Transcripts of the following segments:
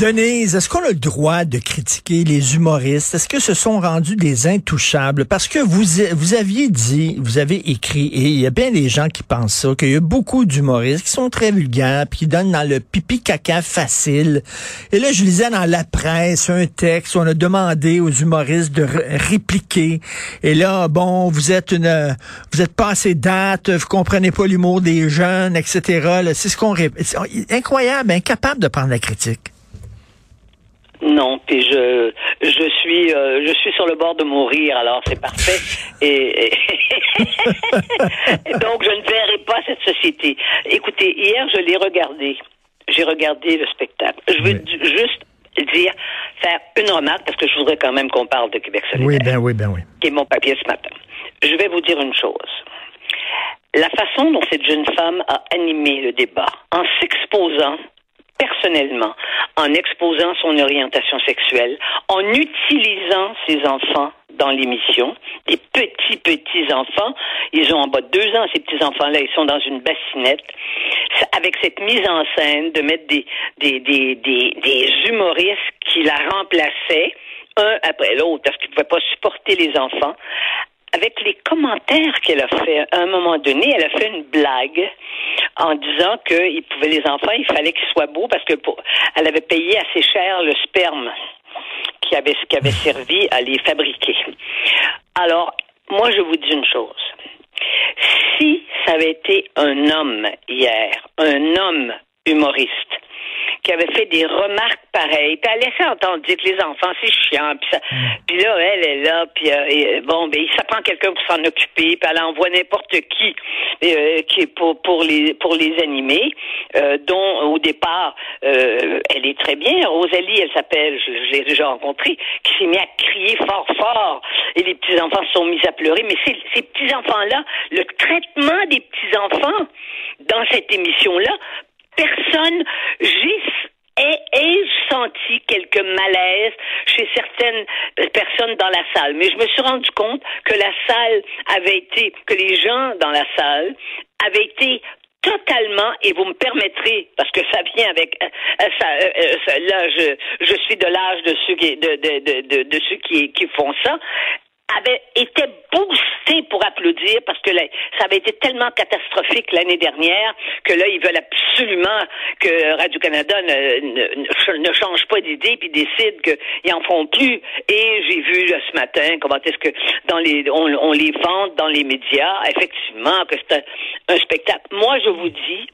Denise, est-ce qu'on a le droit de critiquer les humoristes? Est-ce que ce sont rendus des intouchables? Parce que vous, vous aviez dit, vous avez écrit, et il y a bien des gens qui pensent ça, qu'il y a beaucoup d'humoristes qui sont très vulgaires, puis qui donnent dans le pipi caca facile. Et là, je lisais dans la presse un texte où on a demandé aux humoristes de répliquer. Et là, bon, vous êtes une, vous êtes pas assez date, vous comprenez pas l'humour des jeunes, etc. C'est ce qu'on incroyable, incapable de prendre la critique. Non, puis je je suis euh, je suis sur le bord de mourir, alors c'est parfait. Et, donc je ne verrai pas cette société. Écoutez, hier je l'ai regardé. J'ai regardé le spectacle. Je veux juste dire faire une remarque parce que je voudrais quand même qu'on parle de Québec solidaire. Oui, ben oui, ben oui. Qui est mon papier ce matin. Je vais vous dire une chose. La façon dont cette jeune femme a animé le débat en s'exposant personnellement en exposant son orientation sexuelle, en utilisant ses enfants dans l'émission, des petits, petits enfants. Ils ont en bas de deux ans, ces petits enfants-là, ils sont dans une bassinette. Avec cette mise en scène de mettre des, des, des, des, des humoristes qui la remplaçaient, un après l'autre, parce qu'ils ne pouvaient pas supporter les enfants, avec les commentaires qu'elle a fait, à un moment donné, elle a fait une blague en disant que pouvait les enfants, il fallait qu'ils soient beaux parce que pour, elle avait payé assez cher le sperme qui avait qui avait servi à les fabriquer. Alors, moi, je vous dis une chose. Si ça avait été un homme hier, un homme humoriste, qui avait fait des remarques pareilles. Puis elle laissait entendre dire que les enfants, c'est chiant. Puis, ça, puis là, elle est là. Puis euh, bon, ben, ça prend quelqu'un pour s'en occuper. Puis elle envoie n'importe qui, euh, pour, pour, les, pour les animer, euh, dont au départ, elle est très bien. Rosalie, elle s'appelle, je, l'ai déjà rencontrée, qui s'est mise à crier fort, fort. Et les petits-enfants se sont mis à pleurer. Mais ces, ces petits-enfants-là, le traitement des petits-enfants dans cette émission-là personne, j'ai ai senti quelques malaises chez certaines personnes dans la salle. Mais je me suis rendu compte que la salle avait été, que les gens dans la salle avaient été totalement, et vous me permettrez, parce que ça vient avec euh, euh, euh, là, je, suis de l'âge de ceux qui de, ceux qui font ça, avait été boosté pour applaudir parce que ça avait été tellement catastrophique l'année dernière que là, ils veulent absolument que Radio-Canada ne, ne, change pas d'idée puis décide qu'ils en font plus. Et j'ai vu ce matin comment est-ce que dans les on, les vend dans les médias, effectivement, que c'est un, spectacle. Moi, je vous dis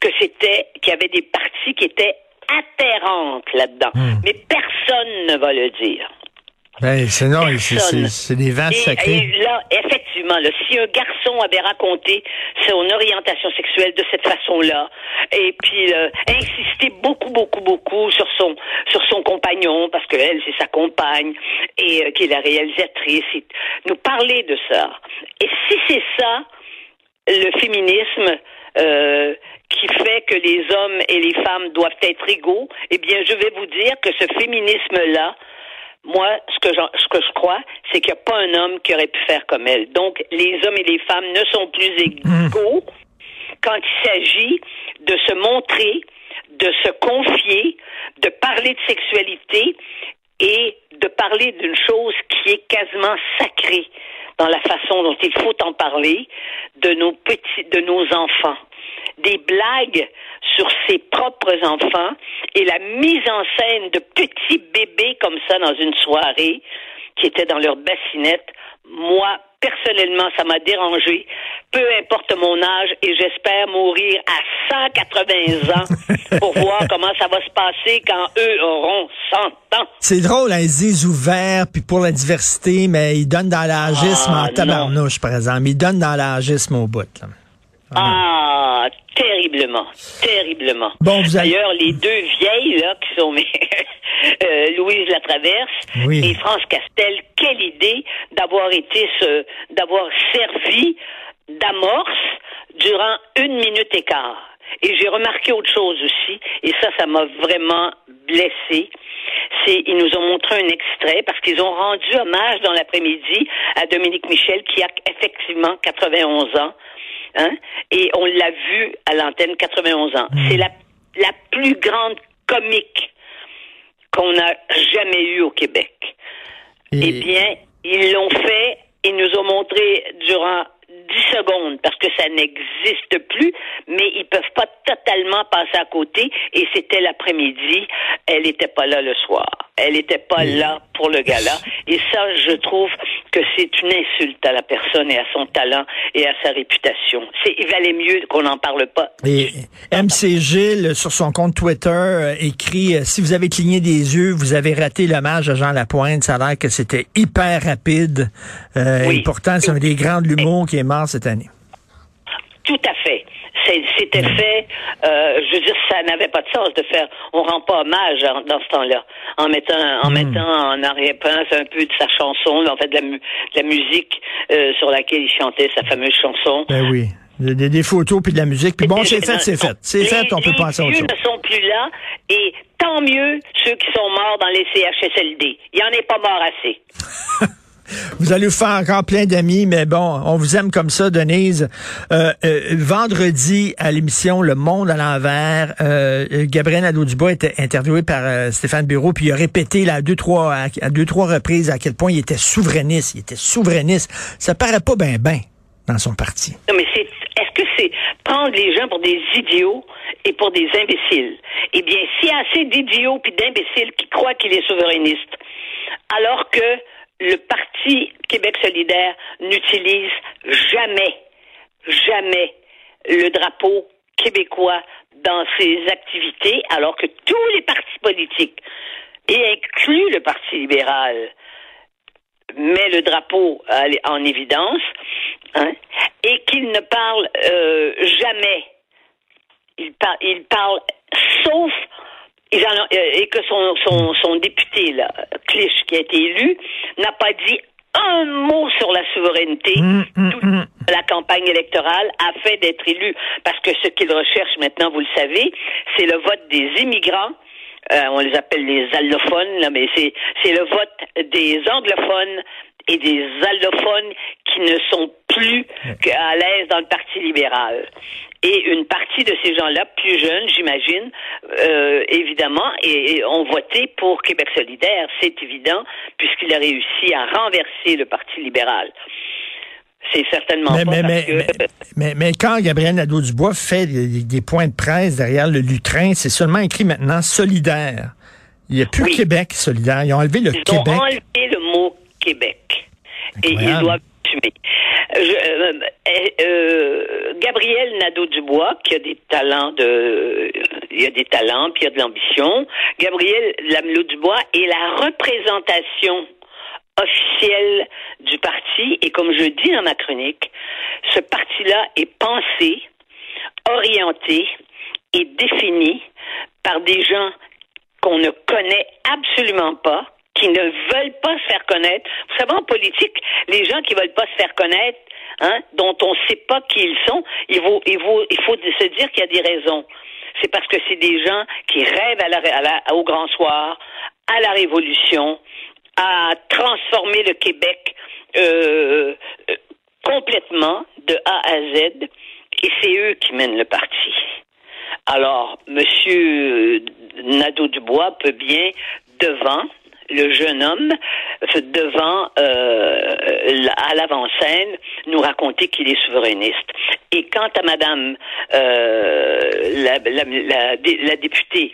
que c'était qu'il y avait des parties qui étaient atterrantes là-dedans. Hmm. Mais personne ne va le dire. Ben, c'est non, c'est des vents sacrés. Et là, effectivement, là, si un garçon avait raconté son orientation sexuelle de cette façon-là, et puis euh, insister beaucoup, beaucoup, beaucoup sur son sur son compagnon, parce que elle, c'est sa compagne, et euh, qui est la réalisatrice, et nous parler de ça. Et si c'est ça, le féminisme, euh, qui fait que les hommes et les femmes doivent être égaux, eh bien, je vais vous dire que ce féminisme-là, moi, ce que, ce que je crois, c'est qu'il n'y a pas un homme qui aurait pu faire comme elle. Donc, les hommes et les femmes ne sont plus égaux quand il s'agit de se montrer, de se confier, de parler de sexualité et de parler d'une chose qui est quasiment sacrée dans la façon dont il faut en parler de nos petits, de nos enfants. Des blagues sur ses propres enfants et la mise en scène de petits bébés comme ça dans une soirée qui étaient dans leur bassinette, moi, personnellement, ça m'a dérangé, peu importe mon âge, et j'espère mourir à 180 ans pour voir comment ça va se passer quand eux auront 100 ans. C'est drôle, hein, ils disent ouvert, puis pour la diversité, mais ils donnent dans l'agisme ah, en tabarnouche, par exemple. Ils donnent dans l'agisme au bout. Ah, terriblement, terriblement. Bon, D'ailleurs, les deux vieilles là qui sont euh, Louise Latraverse et France Castel, quelle idée d'avoir été ce, d'avoir servi d'amorce durant une minute et quart. Et j'ai remarqué autre chose aussi, et ça, ça m'a vraiment blessé. C'est, ils nous ont montré un extrait parce qu'ils ont rendu hommage dans l'après-midi à Dominique Michel qui a effectivement 91 ans. Hein? Et on l'a vu à l'antenne 91 ans. Hmm. C'est la, la plus grande comique qu'on a jamais eue au Québec. Eh bien, ils l'ont fait, ils nous ont montré durant 10 secondes parce que ça n'existe plus, mais ils peuvent pas totalement passer à côté. Et c'était l'après-midi, elle n'était pas là le soir. Elle n'était pas là pour le gala. Et ça je trouve que c'est une insulte à la personne et à son talent et à sa réputation. C'est il valait mieux qu'on n'en parle pas. Et MC Gilles, sur son compte Twitter, euh, écrit euh, Si vous avez cligné des yeux, vous avez raté l'hommage à Jean Lapointe. Ça a l'air que c'était hyper rapide. Euh, Oui. Et pourtant, c'est un des grands de l'humour qui est mort cette année. Tout à fait. C'était fait, euh, je veux dire, ça n'avait pas de sens de faire, on rend pas hommage en- dans ce temps-là, en mettant, en mettant en arrière-plan un peu de sa chanson, en fait de la, mu- de la musique euh, sur laquelle il chantait sa fameuse chanson. Ben oui. Des, des photos puis de la musique. Puis bon, c'est fait, c'est fait. C'est Les- fait, on peut les passer à autre chose. ne sont plus là et tant mieux ceux qui sont morts dans les CHSLD. Il y en est pas mort assez. Vous allez vous faire encore plein d'amis, mais bon, on vous aime comme ça, Denise. Euh, euh, vendredi, à l'émission Le Monde à l'envers, euh, Gabriel Nadeau-Dubois était interviewé par Stéphane Bureau, puis il a répété à deux, trois, à, deux, trois reprises à quel point il était souverainiste. Il était souverainiste. Ça paraît pas bien, ben dans son parti. Non, mais c'est, est-ce que c'est prendre les gens pour des idiots et pour des imbéciles? Eh bien, s'il y a assez d'idiots puis d'imbéciles qui croient qu'il est souverainiste, alors que le Parti Québec solidaire n'utilise jamais, jamais le drapeau québécois dans ses activités, alors que tous les partis politiques, et inclus le Parti libéral, met le drapeau en évidence, hein, et qu'il ne parle euh, jamais. Il, par- il parle sauf ils en ont- euh, et que son, son, son député là, Clich, qui a été élu, n'a pas dit un mot sur la souveraineté. Hum, hum, Toute hum. la campagne électorale a fait d'être élu parce que ce qu'il recherche maintenant, vous le savez, c'est le vote des immigrants. Euh, on les appelle les allophones, là, mais c'est c'est le vote des anglophones et des allophones qui ne sont plus à l'aise dans le Parti libéral. Et une partie de ces gens-là, plus jeunes, j'imagine, euh, évidemment, et, et ont voté pour Québec solidaire, c'est évident, puisqu'il a réussi à renverser le Parti libéral. C'est certainement Mais, pas mais, parce mais, que... mais, mais- quand Gabriel Nadeau-Dubois fait des, des points de presse derrière le lutrin, c'est seulement écrit maintenant solidaire. Il n'y a plus Oui. Québec solidaire. Ils ont enlevé le Ils Québec. ont enlevé le mot Québec. Et ils doivent. Euh, euh, euh, Gabriel Nadeau-Dubois, qui a des talents de... A des talents, puis il y a de l'ambition. Gabriel Lamelot-Dubois est la représentation officielle du parti. Et comme je dis dans ma chronique, ce parti-là est pensé, orienté et défini par des gens qu'on ne connaît absolument pas, qui ne veulent pas se faire connaître. Vous savez, en politique, les gens qui veulent pas se faire connaître, hein, dont on ne sait pas qui ils sont, il faut, il faut, il faut se dire qu'il y a des raisons. C'est parce que c'est des gens qui rêvent à la, à la- au grand soir, à la révolution, à transformer le Québec euh, euh, complètement de A à Z, et c'est eux qui mènent le parti. Alors, Monsieur Nadeau-Dubois peut bien, devant le jeune homme, euh, devant euh, à l'avant-scène, nous raconter qu'il est souverainiste. Et quant à Madame euh, la, la, la, dé- la députée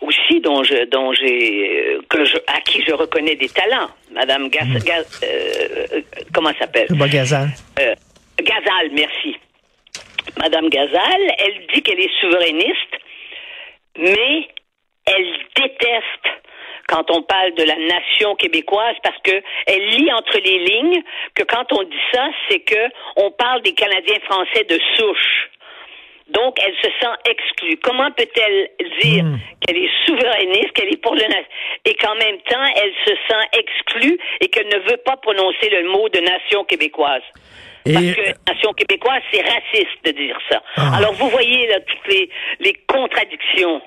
aussi dont je dont j'ai euh, que je à qui je reconnais des talents, Madame Gas, Gas- euh, comment elle s'appelle? Bagazan. euh, Gazal, merci. Madame Gazal, elle dit qu'elle est souverainiste, mais quand on parle de la nation québécoise parce que elle lit entre les lignes que quand on dit ça, c'est que on parle des Canadiens français de souche. Donc, elle se sent exclue. Comment peut-elle dire Hmm. qu'elle est souverainiste, qu'elle est pour le et qu'en même temps, elle se sent exclue et qu'elle ne veut pas prononcer le mot de nation québécoise? Et- Parce que nation québécoise, c'est raciste de dire ça. Ah. Alors, vous voyez là toutes les, les contradictions.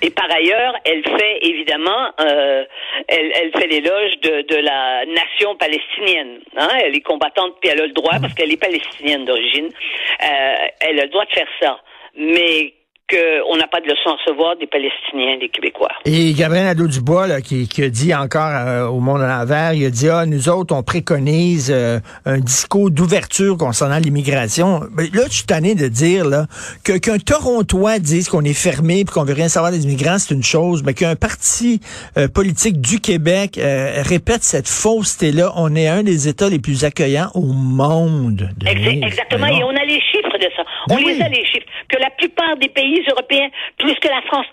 Et par ailleurs, elle fait évidemment, euh, elle, elle fait l'éloge de, de la nation palestinienne. Hein? Elle est combattante, puis elle a le droit, parce qu'elle est palestinienne d'origine, euh, elle a le droit de faire ça. Mais qu'on n'a pas de leçon à recevoir des Palestiniens, des Québécois. Et Gabriel Nadeau-Dubois, là, qui, qui a dit encore euh, au Monde à l'envers, il a dit, ah, nous autres, on préconise euh, un discours d'ouverture concernant l'immigration. Là, je suis tanné de dire là, que qu'un Torontois dise qu'on est fermé et qu'on veut rien savoir des immigrants, c'est une chose, mais qu'un parti euh, politique du Québec euh, répète cette fausseté-là, on est un des États les plus accueillants au monde. Ex-. Exactement, et on a les de ça. On Ben les oui. a, les chiffres. Que la plupart des pays européens, plus que la France,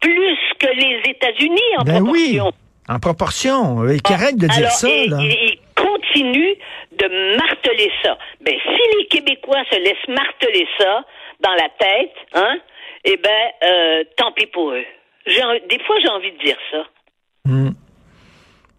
plus que les États-Unis en Ben oui, proportion. en proportion. Et Qui arrête de dire ça, et- là. et- Ils continuent de marteler ça. Ben, si les Québécois se laissent marteler ça dans la tête, hein, eh ben, euh, tant pis pour eux. Des fois, j'ai envie de dire ça.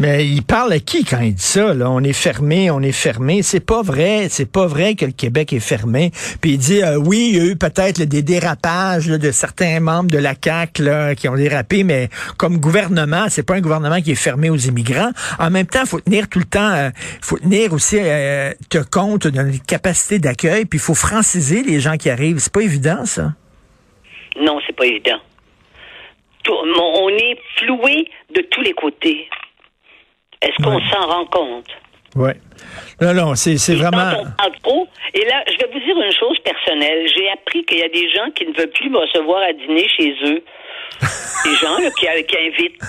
Mais il parle à qui quand il dit ça? Là? On est fermé, on est fermé. C'est pas vrai. C'est pas vrai que le Québec est fermé. Puis il dit euh, oui, il y a eu peut-être des dérapages de certains membres de la CAC qui ont dérapé, mais comme gouvernement, c'est pas un gouvernement qui est fermé aux immigrants. En même temps, faut tenir tout le temps, euh, faut tenir aussi euh, te compte de notre capacité d'accueil. Puis il faut franciser les gens qui arrivent. C'est pas évident ça? Non, c'est pas évident. On est floué de tous les côtés. Est-ce qu'on Ouais. s'en rend compte? Ouais. Non, non, c'est vraiment. Quand on parle trop, et là, je vais vous dire une chose personnelle. J'ai appris qu'il y a des gens qui ne veulent plus me recevoir à dîner chez eux. des gens là, qui, qui invitent.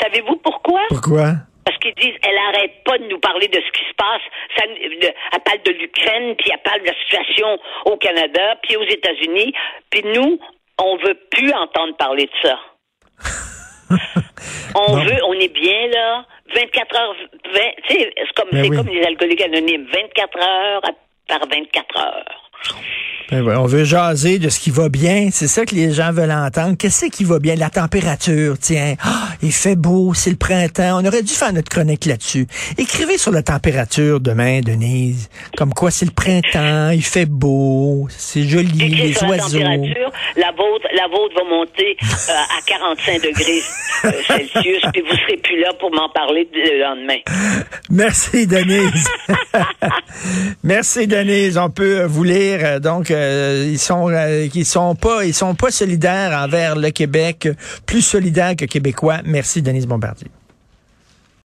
Savez-vous pourquoi? Pourquoi? Parce qu'ils disent, elle arrête pas de nous parler de ce qui se passe. Ça, elle parle de l'Ukraine, puis elle parle de la situation au Canada, puis aux États-Unis. Puis nous, on veut plus entendre parler de ça. on veut, on est bien là. 24 heures, 20, tu sais, c'est comme, Ben c'est oui. comme les alcooliques anonymes. 24 heures par 24 heures. Ben ouais, on veut jaser de ce qui va bien. C'est ça que les gens veulent entendre. Qu'est-ce qui va bien? La température, tiens. Ah, il fait beau, c'est le printemps. On aurait dû faire notre chronique là-dessus. Écrivez sur la température demain, Denise. Comme quoi c'est le printemps, il fait beau, c'est joli, les sur la oiseaux. température, la vôtre, la vôtre va monter euh, à 45 degrés euh, Celsius, puis vous serez plus là pour m'en parler le lendemain. Merci, Denise. Merci, Denise. On peut vous lire. euh, Donc, euh, ils sont, euh, ils sont pas, ils sont pas solidaires envers le Québec, plus solidaires que québécois. Merci, Denise Bombardier.